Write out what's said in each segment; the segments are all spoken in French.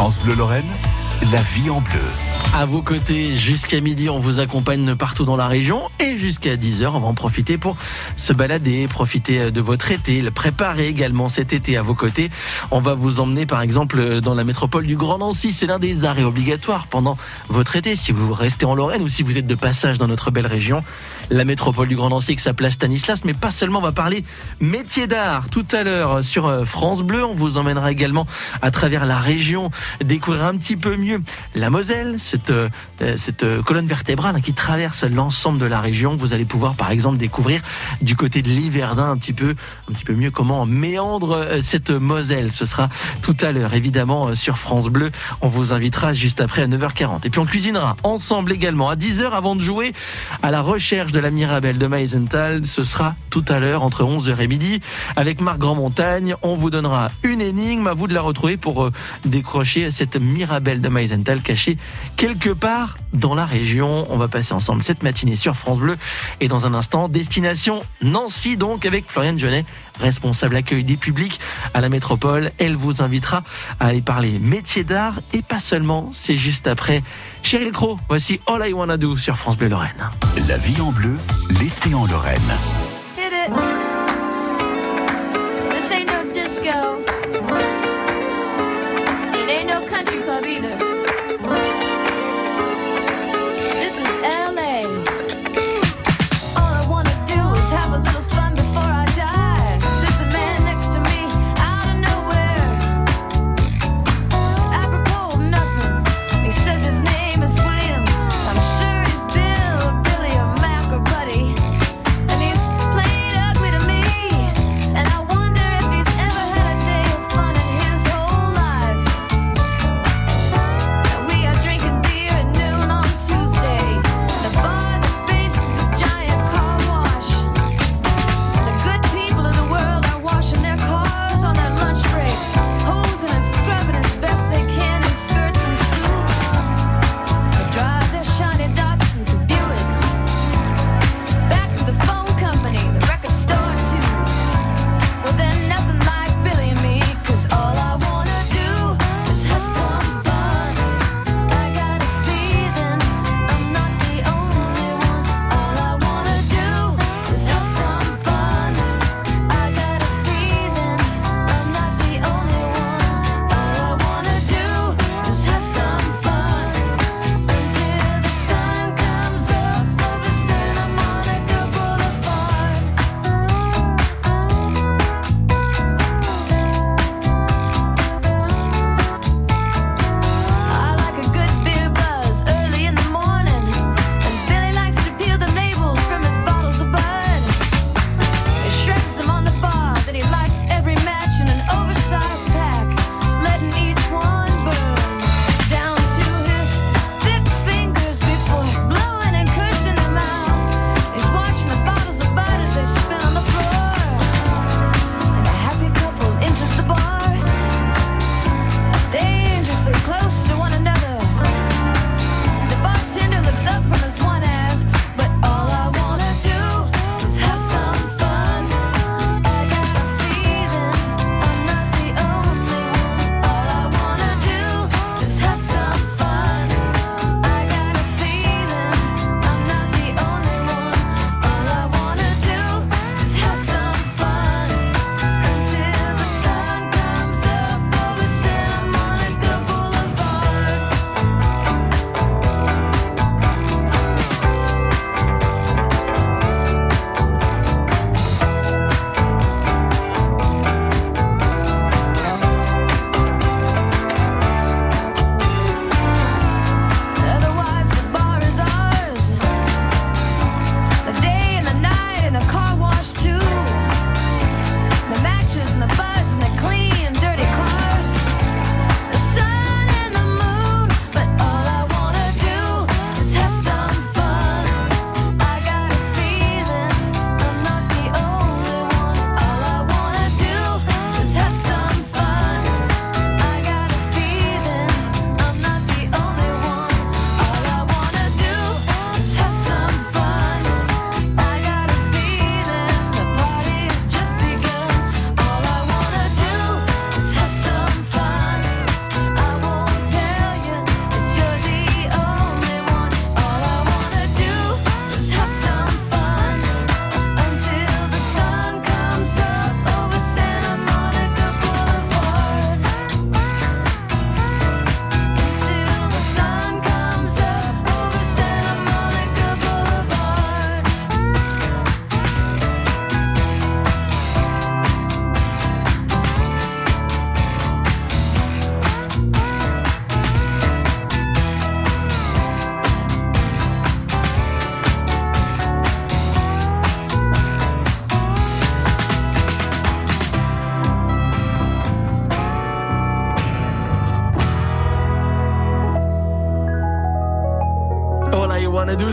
France Bleu Lorraine, la vie en bleu. À vos côtés, jusqu'à midi, on vous accompagne partout dans la région et jusqu'à 10h, on va en profiter pour se balader, profiter de votre été, le préparer également cet été à vos côtés. On va vous emmener par exemple dans la métropole du Grand Nancy. C'est l'un des arrêts obligatoires pendant votre été si vous restez en Lorraine ou si vous êtes de passage dans notre belle région. La métropole du Grand Nancy que sa place Stanislas, mais pas seulement, on va parler métier d'art tout à l'heure sur euh, France Bleu. On vous emmènera également à travers la région découvrir un petit peu mieux la Moselle, cette, euh, cette euh, colonne vertébrale qui traverse l'ensemble de la région. Vous allez pouvoir par exemple découvrir du côté de l'Yverdun un petit peu, un petit peu mieux comment méandre cette Moselle. Ce sera tout à l'heure évidemment sur France Bleu. On vous invitera juste après à 9h40. Et puis on cuisinera ensemble également à 10h avant de jouer à la recherche de la Mirabelle de Meisenthal. Ce sera tout à l'heure entre 11h et midi avec Marc Grandmontagne. On vous donnera une énigme. À vous de la retrouver pour décrocher cette Mirabelle de Meisenthal cachée quelque part dans la région. On va passer ensemble cette matinée sur France Bleu. Et dans un instant, destination Nancy, donc avec Floriane Genet, responsable accueil des publics à la métropole. Elle vous invitera à aller parler métier d'art et pas seulement. C'est juste après Cheryl Crow. Voici All I Wanna Do sur France Bleu Lorraine. La vie en bleu, l'été en Lorraine. Hit it. This ain't no disco. It ain't no country club either.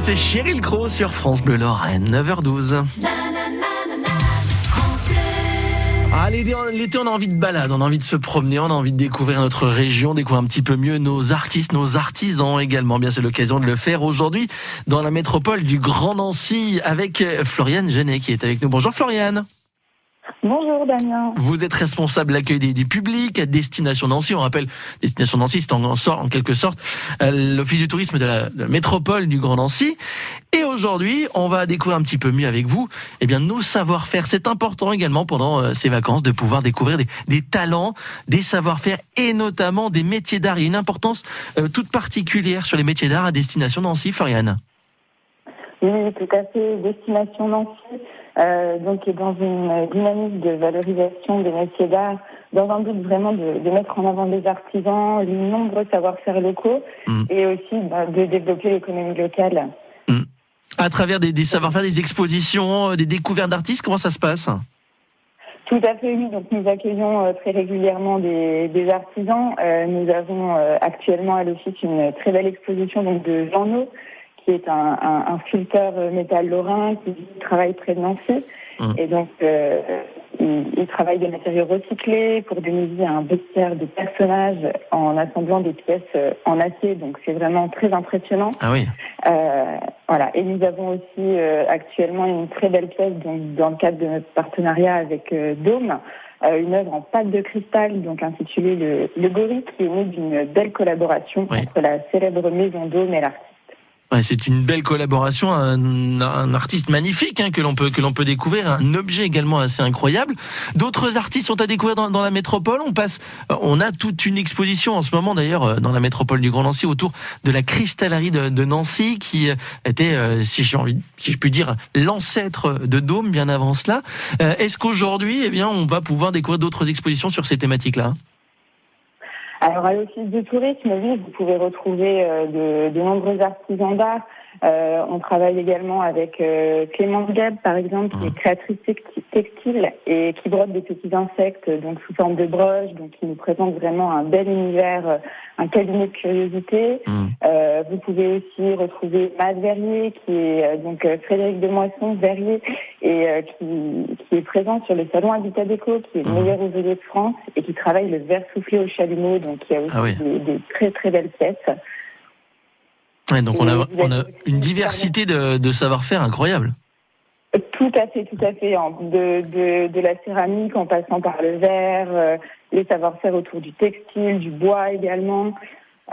C'est Cheryl Crow sur France Bleu Lorraine, 9h12. Ah, l'été, on a envie de balade, on a envie de se promener, on a envie de découvrir notre région, découvrir un petit peu mieux nos artistes, nos artisans également. Bien, c'est l'occasion de le faire aujourd'hui dans la métropole du Grand Nancy avec euh, Floriane Genet qui est avec nous. Bonjour Floriane. Bonjour Damien. Vous êtes responsable de l'accueil des, des publics à Destination Nancy. On rappelle, Destination Nancy, c'est en, en, sort- en quelque sorte euh, l'office du tourisme de la, de la métropole du Grand Nancy. Et aujourd'hui, on va découvrir un petit peu mieux avec vous eh bien, nos savoir-faire. C'est important également pendant euh, ces vacances de pouvoir découvrir des, des talents, des savoir-faire et notamment des métiers d'art. Il y a une importance euh, toute particulière sur les métiers d'art à Destination Nancy, Floriane. Oui, tout à fait. Destination Nancy, euh, donc est dans une dynamique de valorisation des métiers d'art, dans un but vraiment de, de mettre en avant les artisans, les nombreux savoir-faire locaux, Mm. et aussi bah, de développer l'économie locale. À travers des, des savoir-faire, des expositions, euh, des découvertes d'artistes, comment ça se passe? Tout à fait, oui. Donc nous accueillons euh, très régulièrement des, des artisans. Euh, nous avons actuellement à l'office une très belle exposition donc de No, qui est un, un, un sculpteur métal lorrain qui travaille près de Nancy. Hum. Et donc euh, il, il travaille des matériaux recyclés pour déniser un bestiaire de personnages en assemblant des pièces euh, en acier. Donc c'est vraiment très impressionnant. Ah oui. Euh, voilà. Et nous avons aussi euh, actuellement une très belle pièce donc, dans le cadre de notre partenariat avec euh, Dôme, euh, une œuvre en pâte de cristal donc intitulée Le, le Gorille qui est née d'une belle collaboration Oui. entre la célèbre maison Dôme et l'artiste. Ouais, c'est une belle collaboration, un, un artiste magnifique hein, que l'on peut que l'on peut découvrir, un objet également assez incroyable. D'autres artistes sont à découvrir dans, dans la métropole. On passe, euh, on a toute une exposition en ce moment d'ailleurs euh, dans la métropole du Grand Nancy autour de la cristallerie de, de Nancy qui euh, était, si envie, si je puis dire, l'ancêtre de Dôme bien avant cela. Est-ce qu'aujourd'hui, eh bien, on va pouvoir découvrir d'autres expositions sur ces thématiques-là? Alors à l'office de tourisme, oui, vous pouvez retrouver euh, de, de nombreux artisans d'art. Euh, on travaille également avec euh, Clémence Gab, par exemple, qui est créatrice texti- textile et qui brode des petits insectes, donc sous forme de broches, donc qui nous présente vraiment un bel univers, euh, un cabinet de curiosité. Hmm. Euh, vous pouvez aussi retrouver Matt Verrier, qui est euh, donc Frédéric Demoisson Verrier, et euh, qui, qui est présent sur le salon Habitat Déco, qui est le Mhm. meilleur ouvrier de France, et qui travaille le verre soufflé au chalumeau, donc il y a aussi Ah oui. des, des très très belles pièces. Ouais, donc on a, Et on a une diversité de, de savoir-faire incroyable. Tout à fait, tout à fait. en- De, de, de la céramique en passant par le verre, euh, les savoir-faire autour du textile, du bois également.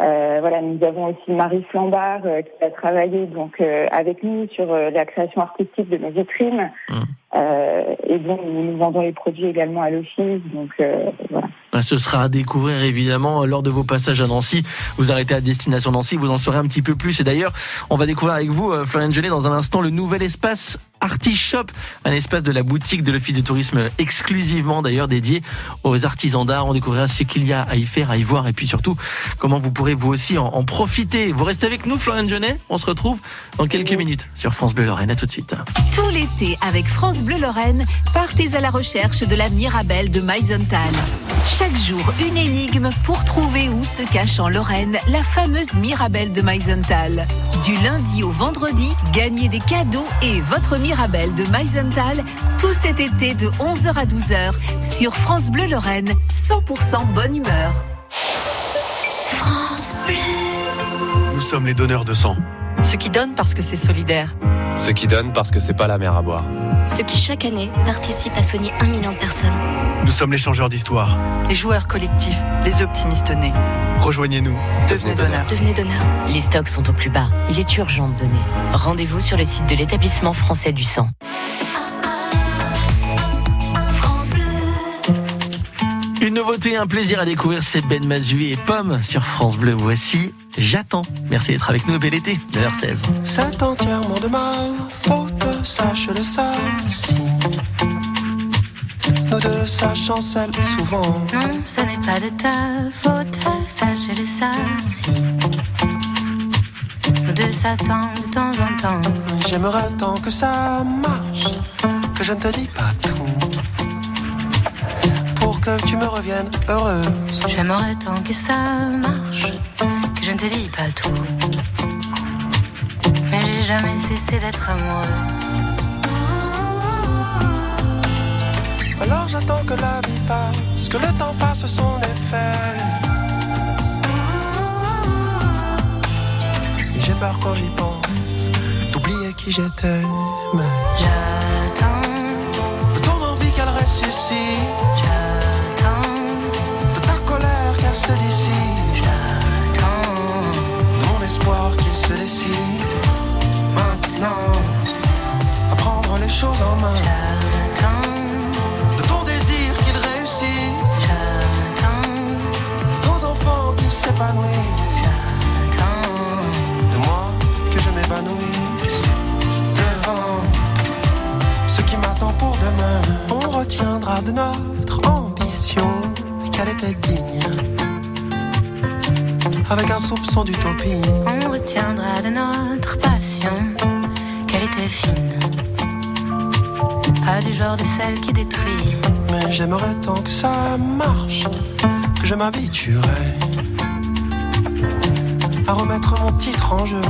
Euh, voilà, nous avons aussi Marie Flambard euh, qui a travaillé donc euh, avec nous sur euh, la création artistique de nos vitrines. Mm. Euh, et donc nous, vendons les produits également à l'office. Donc euh, voilà. Ben, Ce sera à découvrir évidemment lors de vos passages à Nancy. Vous arrêtez à destination Nancy, vous en saurez un petit peu plus. Et d'ailleurs, on va découvrir avec vous, Florian Genet, dans un instant, le nouvel espace Artis Shop, un espace de la boutique de l'Office du tourisme exclusivement d'ailleurs dédié aux artisans d'art. On découvrira ce qu'il y a à y faire, à y voir et puis surtout comment vous pourrez vous aussi en, en profiter. Vous restez avec nous, Florian Genet. On se retrouve dans quelques minutes sur France Bleu Lorraine. À tout de suite. Tout l'été avec France Bleu Lorraine, partez à la recherche de la Mirabelle de Maisontal. Chaque jour, une énigme pour trouver où se cache en Lorraine la fameuse Mirabelle de Maisontal. Du lundi au vendredi, gagnez des cadeaux et votre Mirabelle de Maisontal tout cet été de 11h à 12h sur France Bleu Lorraine, 100% bonne humeur. France Bleu. Nous sommes les donneurs de sang. Ceux qui donnent parce que c'est solidaire. Ceux qui donnent parce que c'est pas la mer à boire. Ceux qui chaque année participent à soigner un million de personnes. Nous sommes les changeurs d'histoire. Les joueurs collectifs, les optimistes nés. Rejoignez-nous. Devenez donneur. Devenez donneur. Les stocks sont au plus bas. Il est urgent de donner. Rendez-vous sur le site de l'établissement français du sang. Une nouveauté, un plaisir à découvrir, c'est Ben Mazui et Pomme sur France Bleu. Voici J'attends. Merci d'être avec nous bel été, 9h16. C'est entièrement de ma faute, sache-le ça si Nous deux, ça chancelle souvent. Non, ce n'est pas de ta faute, ça je le sais aussi. Nous deux s'attendent de temps en temps. J'aimerais tant que ça marche, que je ne te dis pas tout. Pour que tu me reviennes heureuse. J'aimerais tant que ça marche, que je ne te dis pas tout. Mais jamais cessé d'être amoureux. Alors j'attends que la vie passe, que le temps fasse son effet. Et j'ai peur quand j'y pense, d'oublier qui j'étais. Mais J'attends, de ton envie qu'elle ressuscite, j'attends, de ta colère qu'elle se dissipe, de notre ambition qu'elle était digne, avec un soupçon d'utopie. On retiendra de notre passion qu'elle était fine. Pas du genre de celle qui détruit. Mais j'aimerais tant que ça marche, que je m'habituerais à remettre mon titre en jeu.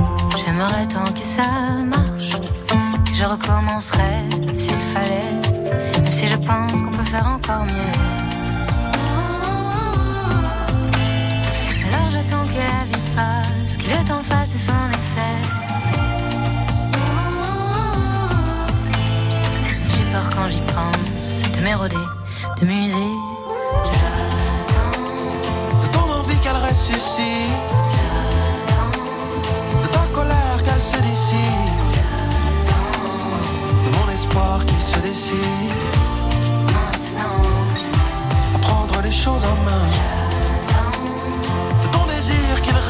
J'aimerais tant que ça marche, que je recommencerais s'il fallait, si je pense qu'on peut faire encore mieux. Alors j'attends que la vie passe, que le temps fasse son effet. J'ai peur quand j'y pense, de m'éroder, de muser. De ton envie qu'elle ressuscite, de ta colère qu'elle se dissipe, de mon espoir qu'il se décide.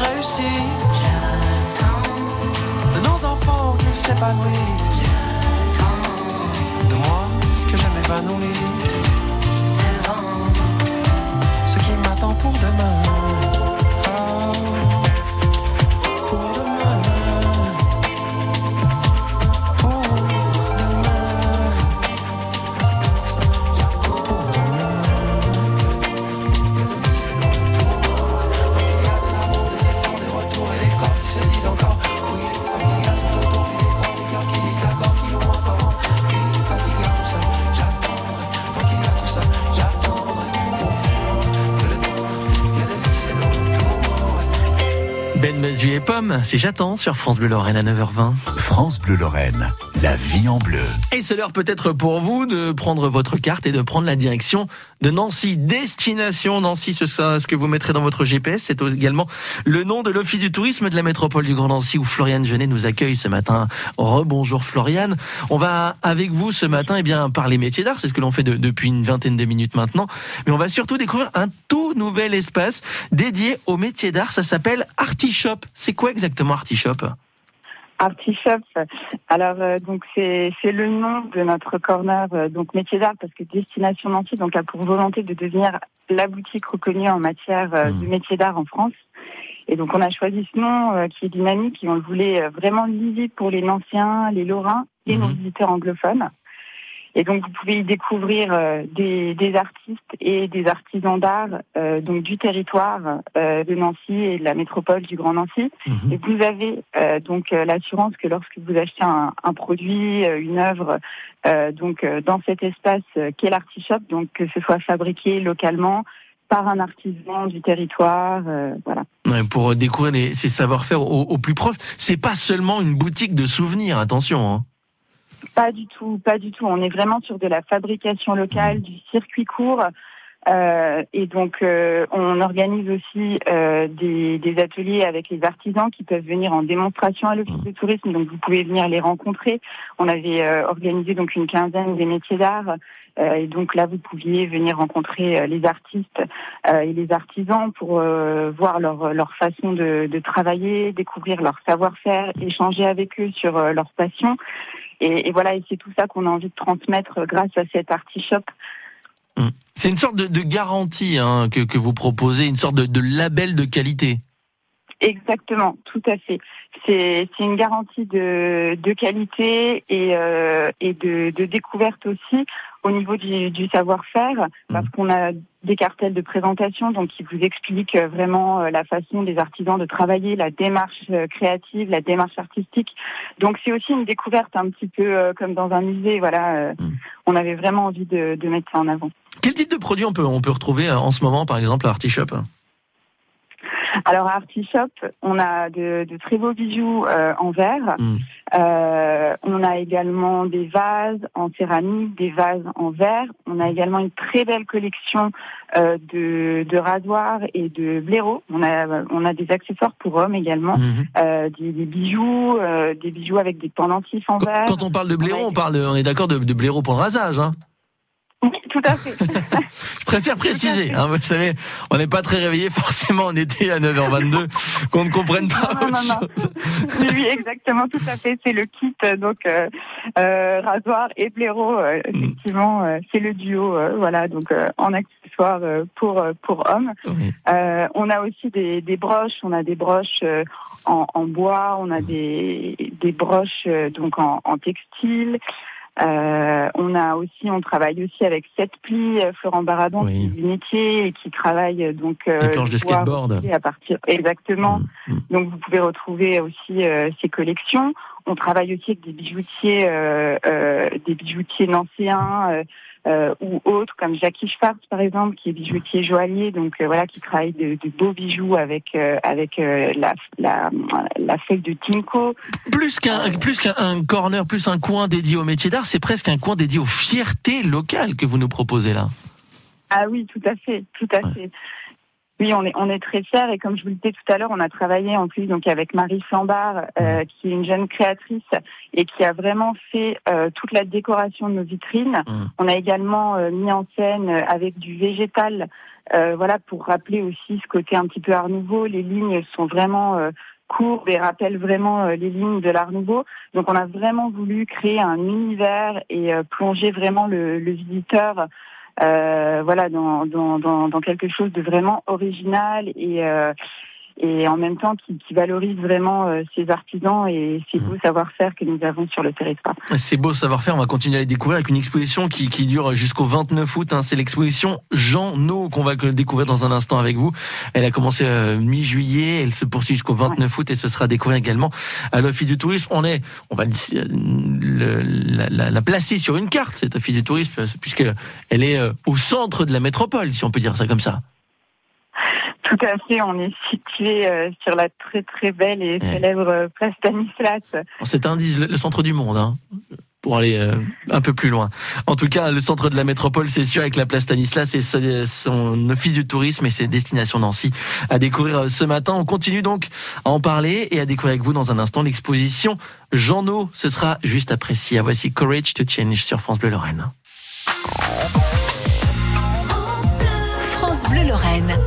Réussit, de nos enfants qu'ils s'épanouissent, de moi que je m'évanouisse, devant. ce qui m'attend pour demain. C'est J'attends sur France Bleu Lorraine à 9h20. France Bleu Lorraine, la vie en bleu. Et c'est l'heure peut-être pour vous de prendre votre carte et de prendre la direction de Nancy. Destination Nancy, ce sera ce que vous mettrez dans votre GPS. C'est également le nom de l'Office du tourisme de la métropole du Grand Nancy où Floriane Genet nous accueille ce matin. Rebonjour Floriane. On va avec vous ce matin eh bien, parler métiers d'art. C'est ce que l'on fait de- depuis une vingtaine de minutes maintenant. Mais on va surtout découvrir un tout nouvel espace dédié aux métiers d'art. Ça s'appelle Artichop. C'est quoi exactement Artichop Artichop. Alors euh, donc c'est c'est le nom de notre corner euh, donc métier d'art parce que Destination Nancy donc a pour volonté de devenir la boutique reconnue en matière euh, Mmh. de métier d'art en France. Et donc on a choisi ce nom euh, qui est dynamique et on le voulait euh, vraiment lisible pour les Nanciens, les Lorrains et nos Mhm. visiteurs anglophones. Et donc vous pouvez y découvrir euh, des, des artistes et des artisans d'art euh, donc du territoire euh, de Nancy et de la métropole du Grand Nancy. Mhm. Et vous avez euh, donc euh, l'assurance que lorsque vous achetez un, un produit, euh, une œuvre, euh, donc dans cet espace qu'est l'artichop, donc que ce soit fabriqué localement par un artisan du territoire, euh, voilà. Ouais, pour découvrir les- ces savoir-faire au, au plus proche. C'est pas seulement une boutique de souvenirs, attention. hein. Pas du tout, pas du tout. On est vraiment sur de la fabrication locale, du circuit court. Euh, et donc, euh, on organise aussi euh, des, des ateliers avec les artisans qui peuvent venir en démonstration à l'office de tourisme. Donc, vous pouvez venir les rencontrer. On avait euh, organisé donc une quinzaine des métiers d'art. Euh, et donc là, vous pouviez venir rencontrer euh, les artistes euh, et les artisans pour euh, voir leur, leur façon de, de travailler, découvrir leur savoir-faire, échanger avec eux sur euh, leur passion. Et, et voilà, et c'est tout ça qu'on a envie de transmettre grâce à cet artichop. Hum. C'est une sorte de, garantie hein, que, vous proposez, une sorte de label de qualité. Exactement, tout à fait. C'est une garantie de, de qualité et, euh, et de, de découverte aussi. au niveau du, du savoir-faire, parce qu'on a des cartels de présentation, donc qui vous expliquent vraiment euh, la façon des artisans de travailler, la démarche euh, créative, la démarche artistique. Donc c'est aussi une découverte un petit peu euh, comme dans un musée. Voilà, euh, on avait vraiment envie de, de mettre ça en avant. Quel type de produit on peut, on peut retrouver en ce moment, par exemple, à Artichop Alors à Artichop, on a de, de très beaux bijoux euh, en verre. Mm. Euh, on a également des vases en céramique, des vases en verre. On a également une très belle collection euh, de, de rasoirs et de blaireaux. On a, on a des accessoires pour hommes également, Mhm. euh, des, des bijoux, euh, des bijoux avec des pendentifs en verre. Quand on parle de blaireau, on, parle de- on est d'accord de, de pour le rasage. Hein Oui, tout à fait. Je préfère préciser. Hein, vous savez, on n'est pas très réveillé forcément en été à 9h22, qu'on ne comprenne pas Non, autre non, non. chose. oui, exactement, tout à fait. C'est le kit, euh, donc euh, euh, rasoir et blaireau. euh, Mm. effectivement, c'est le duo. voilà, donc euh, en accessoires euh, pour pour hommes. Oui. Euh, on a aussi des, des broches. On a des broches euh, en, en bois. On a des des broches euh, donc en, en textile. Euh, on a aussi, on travaille aussi avec sept plis, euh, Florent Baradon, Oui. qui est du métier et qui travaille euh, donc euh, planches de skateboard. à partir exactement. Mm, mm. Donc vous pouvez retrouver aussi euh, ces collections. On travaille aussi avec des bijoutiers, euh, euh, des bijoutiers nancéens euh, ou autres, comme Jackie Schwartz par exemple, qui est bijoutier joaillier, donc euh, voilà, qui travaille de, de beaux bijoux avec euh, avec la, la la feuille de Tinko. Plus qu'un plus qu'un un corner, plus un coin dédié au métier d'art, c'est presque un coin dédié aux fiertés locales que vous nous proposez là. Ah oui, tout à fait, tout à fait. Oui, on est on est très fiers et comme je vous le disais tout à l'heure, on a travaillé en plus donc avec Marie Flambard, euh, qui est une jeune créatrice et qui a vraiment fait euh, toute la décoration de nos vitrines. On a également euh, mis en scène avec du végétal, euh, voilà pour rappeler aussi ce côté un petit peu Art Nouveau. Les lignes sont vraiment euh, courbes et rappellent vraiment les lignes de l'Art Nouveau. Donc on a vraiment voulu créer un univers et euh, plonger vraiment le, le visiteur voilà dans, dans, dans, dans quelque chose de vraiment original et euh, et en même temps qui, qui valorise vraiment euh, ces artisans et ces beaux savoir-faire que nous avons sur le territoire. C'est beau savoir-faire, on va continuer à les découvrir avec une exposition qui, qui dure jusqu'au 29 août. hein. C'est l'exposition Jean No qu'on va découvrir dans un instant avec vous. Elle a commencé euh, mi-juillet, elle se poursuit jusqu'au 29 août et ce sera découvert également à l'Office du Tourisme. On est, on va le- le- la, la- la placer sur une carte, cet Office du Tourisme, puisque elle est euh, au centre de la métropole, si on peut dire ça comme ça. Tout à fait, on est situé euh, sur la très très belle et célèbre euh, place Stanislas. C'est un le, le centre du monde, hein, pour aller euh, un peu plus loin. En tout cas, le centre de la métropole, c'est sûr, avec la place Stanislas et son office du tourisme et ses destinations Nancy à découvrir euh, ce matin. On continue donc à en parler et à découvrir avec vous dans un instant l'exposition Jean No. Ce sera juste après si. Voici Courage to Change sur France Bleu Lorraine. France Bleu Lorraine,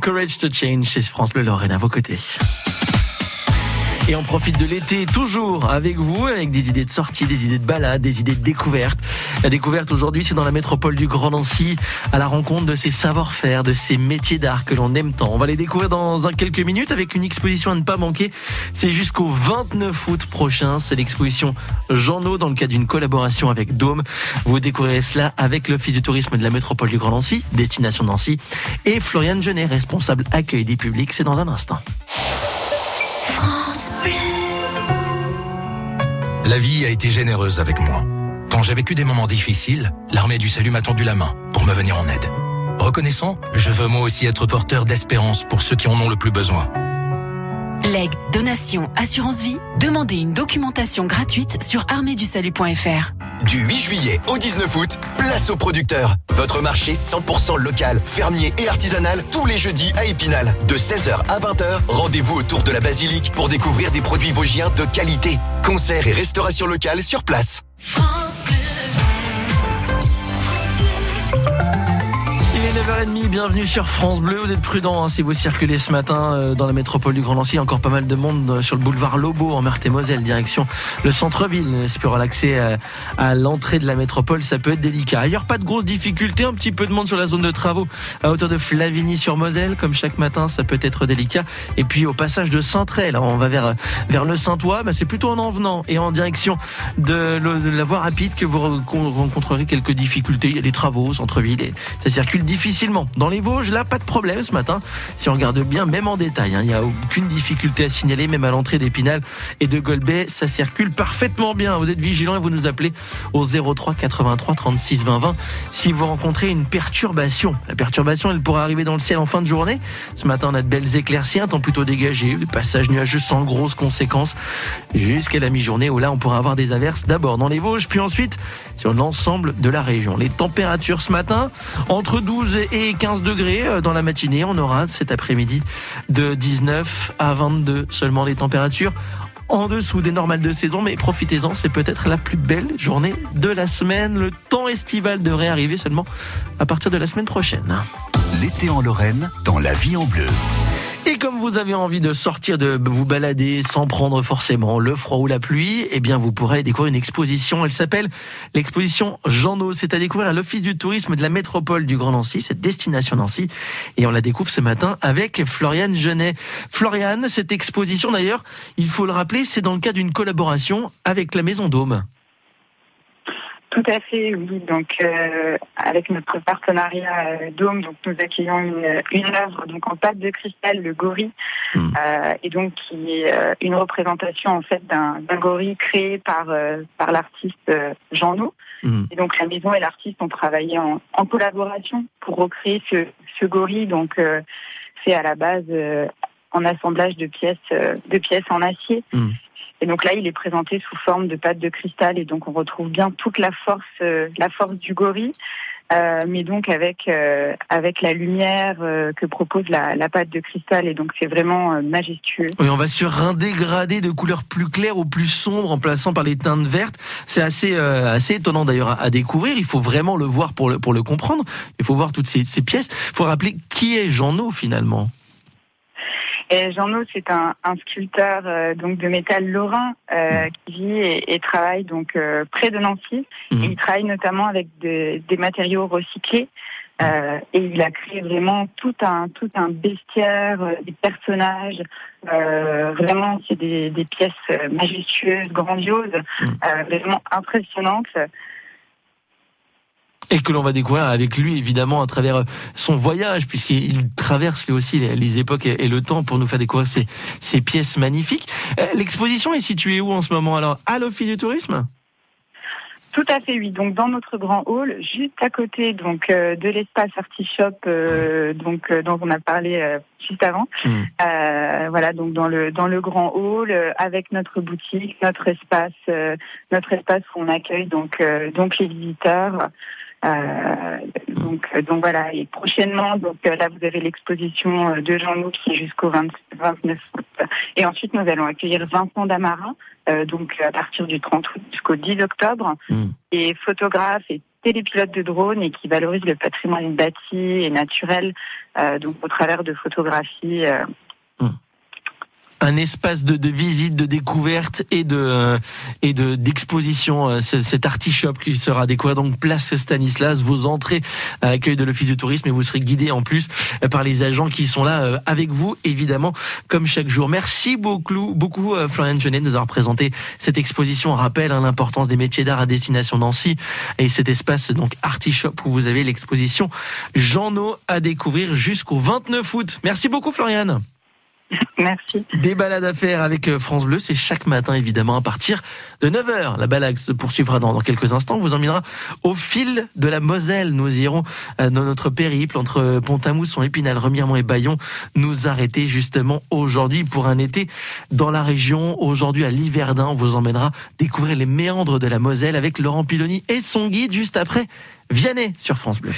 Courage to Change, chez France Bleu Lorraine à vos côtés. Et on profite de l'été toujours avec vous, avec des idées de sortie, des idées de balade, des idées de découverte. La découverte aujourd'hui, c'est dans la métropole du Grand Nancy, à la rencontre de ces savoir-faire, de ces métiers d'art que l'on aime tant. On va les découvrir dans un quelques minutes avec une exposition à ne pas manquer. C'est jusqu'au 29 août prochain. C'est l'exposition Jean No dans le cadre d'une collaboration avec Dôme. Vous découvrirez cela avec l'Office du tourisme de la métropole du Grand Nancy, Destination Nancy, et Floriane Genet, responsable accueil des publics. C'est dans un instant. La vie a été généreuse avec moi. Quand j'ai vécu des moments difficiles, l'armée du salut m'a tendu la main pour me venir en aide. Reconnaissant, je veux moi aussi être porteur d'espérance pour ceux qui en ont le plus besoin. Legs, donation, assurance vie, demandez une documentation gratuite sur arméedusalut.fr. Du 8 juillet au 19 août, place aux producteurs. Votre marché 100% local, fermier et artisanal tous les jeudis à Épinal. De 16h à 20h, rendez-vous autour de la basilique pour découvrir des produits vosgiens de qualité. Concerts et restauration locale sur place. Est 9h30, bienvenue sur France Bleu. Vous êtes prudents hein, si vous circulez ce matin euh, dans la métropole du Grand Nancy. Encore pas mal de monde euh, sur le boulevard Lobo en Meurthe-et-Moselle, direction le centre-ville. C'est pour l'accès à, à l'entrée de la métropole, ça peut être délicat. Ailleurs, pas de grosses difficultés, un petit peu de monde sur la zone de travaux à hauteur de Flavigny-sur-Moselle, comme chaque matin, ça peut être délicat. Et puis au passage de Saint-Tray, là, on va vers, vers le Saint-Ouen, bah, c'est plutôt en en venant et en direction de, de la voie rapide que vous rencontrerez quelques difficultés. Il y a des travaux au centre-ville et ça circule difficilement. Dans les Vosges, là, pas de problème ce matin. Si on regarde bien, même en détail, hein, il n'y a aucune difficulté à signaler, même à l'entrée d'Épinal et de Golbet, ça circule parfaitement bien. Vous êtes vigilants et vous nous appelez au 03 83 36 20 20 si vous rencontrez une perturbation. La perturbation, elle pourrait arriver dans le ciel en fin de journée. Ce matin, on a de belles éclaircies, un temps plutôt dégagé, des passages nuageux sans grosses conséquences jusqu'à la mi-journée où là, on pourra avoir des averses d'abord dans les Vosges, puis ensuite sur l'ensemble de la région. Les températures ce matin, entre 12 et 15 degrés euh, dans la matinée. On aura cet après-midi de 19 à 22 seulement les températures en dessous des normales de saison, mais profitez-en, c'est peut-être la plus belle journée de la semaine. Le temps estival devrait arriver seulement à partir de la semaine prochaine. L'été en Lorraine, dans la vie en bleu. Et comme vous avez envie de sortir, de vous balader sans prendre forcément le froid ou la pluie, eh bien vous pourrez découvrir une exposition. Elle s'appelle l'exposition Jean No. C'est à découvrir à l'Office du tourisme de la métropole du Grand Nancy, cette destination Nancy. Et on la découvre ce matin avec Floriane Genet. Floriane, cette exposition d'ailleurs, il faut le rappeler, c'est dans le cadre d'une collaboration avec la Maison Dôme. Tout à fait, oui. Donc, euh, avec notre partenariat euh, Dôme, donc nous accueillons une, une œuvre donc en pâte de cristal, le gorille, euh, et donc qui est euh, une représentation en fait d'un gorille créé par euh, par l'artiste euh, Jean Nou. Et donc la maison et l'artiste ont travaillé en, en collaboration pour recréer ce, ce gorille. Donc euh, c'est à la base euh, en assemblage de pièces euh, de pièces en acier. Et donc là, il est présenté sous forme de pâte de cristal, et donc on retrouve bien toute la force, euh, la force du gorille, euh, mais donc avec euh, avec la lumière euh, que propose la, la pâte de cristal, et donc c'est vraiment euh, majestueux. Oui, on va sur un dégradé de couleurs plus claires ou plus sombres en plaçant par les teintes vertes. C'est assez, euh, assez étonnant d'ailleurs à, à découvrir. Il faut vraiment le voir pour le, pour le comprendre. Il faut voir toutes ces, ces pièces. Il faut rappeler qui est Jean No finalement. Et Jean c'est un, un sculpteur euh, donc de métal lorrain euh, qui vit et, et travaille donc euh, près de Nancy. Et il travaille notamment avec de- des matériaux recyclés. Euh, et il a créé vraiment tout un tout un bestiaire, des personnages. Euh, vraiment, c'est des, des pièces majestueuses, grandioses, euh, vraiment impressionnantes. Et que l'on va découvrir avec lui, évidemment, à travers euh, son voyage, puisqu'il traverse lui aussi les, époques et, le temps pour nous faire découvrir ces, ces pièces magnifiques. Euh, L'exposition est située où en ce moment? Alors À l'Office du tourisme? Tout à fait, oui. Donc dans notre grand hall, juste à côté donc euh, de l'espace Artichop, euh, donc euh, dont on a parlé euh, juste avant. Euh, voilà, donc dans le dans le grand hall, euh, avec notre boutique, notre espace, euh, notre espace où on accueille donc euh, donc les visiteurs. Euh, donc, donc voilà, et prochainement, donc euh, là vous avez l'exposition euh, de Jean Nou qui est jusqu'au 20 29 août. Et ensuite nous allons accueillir Vincent Damarin, euh, donc à partir du 30 août jusqu'au 10 octobre, et photographe et les pilotes de drones et qui valorise le patrimoine bâti et naturel, euh, donc au travers de photographies. euh, un espace de, de visite, de découverte et de et de d'exposition. euh, ce- Cet artichop qui sera à découvrir donc place Stanislas. Vos entrées à l'accueil de l'office de tourisme et vous serez guidé en plus euh, par les agents qui sont là euh, avec vous, évidemment, comme chaque jour. Merci beaucoup, beaucoup Florian Genet de nous avoir présenté cette exposition. On rappelle hein, l'importance des métiers d'art à destination Nancy et cet espace donc artichop où vous avez l'exposition Jean No à découvrir jusqu'au 29 août. Merci beaucoup Florian. Merci. Des balades à faire avec euh, France Bleu, c'est chaque matin évidemment à partir de 9h. La balade se poursuivra dans, dans quelques instants. On vous emmènera au fil de la Moselle. Nous irons euh, dans notre périple entre Pont-à-Mousson, Épinal, Remiremont et Bayon nous arrêter justement aujourd'hui pour un été dans la région. Aujourd'hui à Liverdun, on vous emmènera découvrir les méandres de la Moselle avec Laurent Piloni et son guide juste après Vianney sur France Bleu.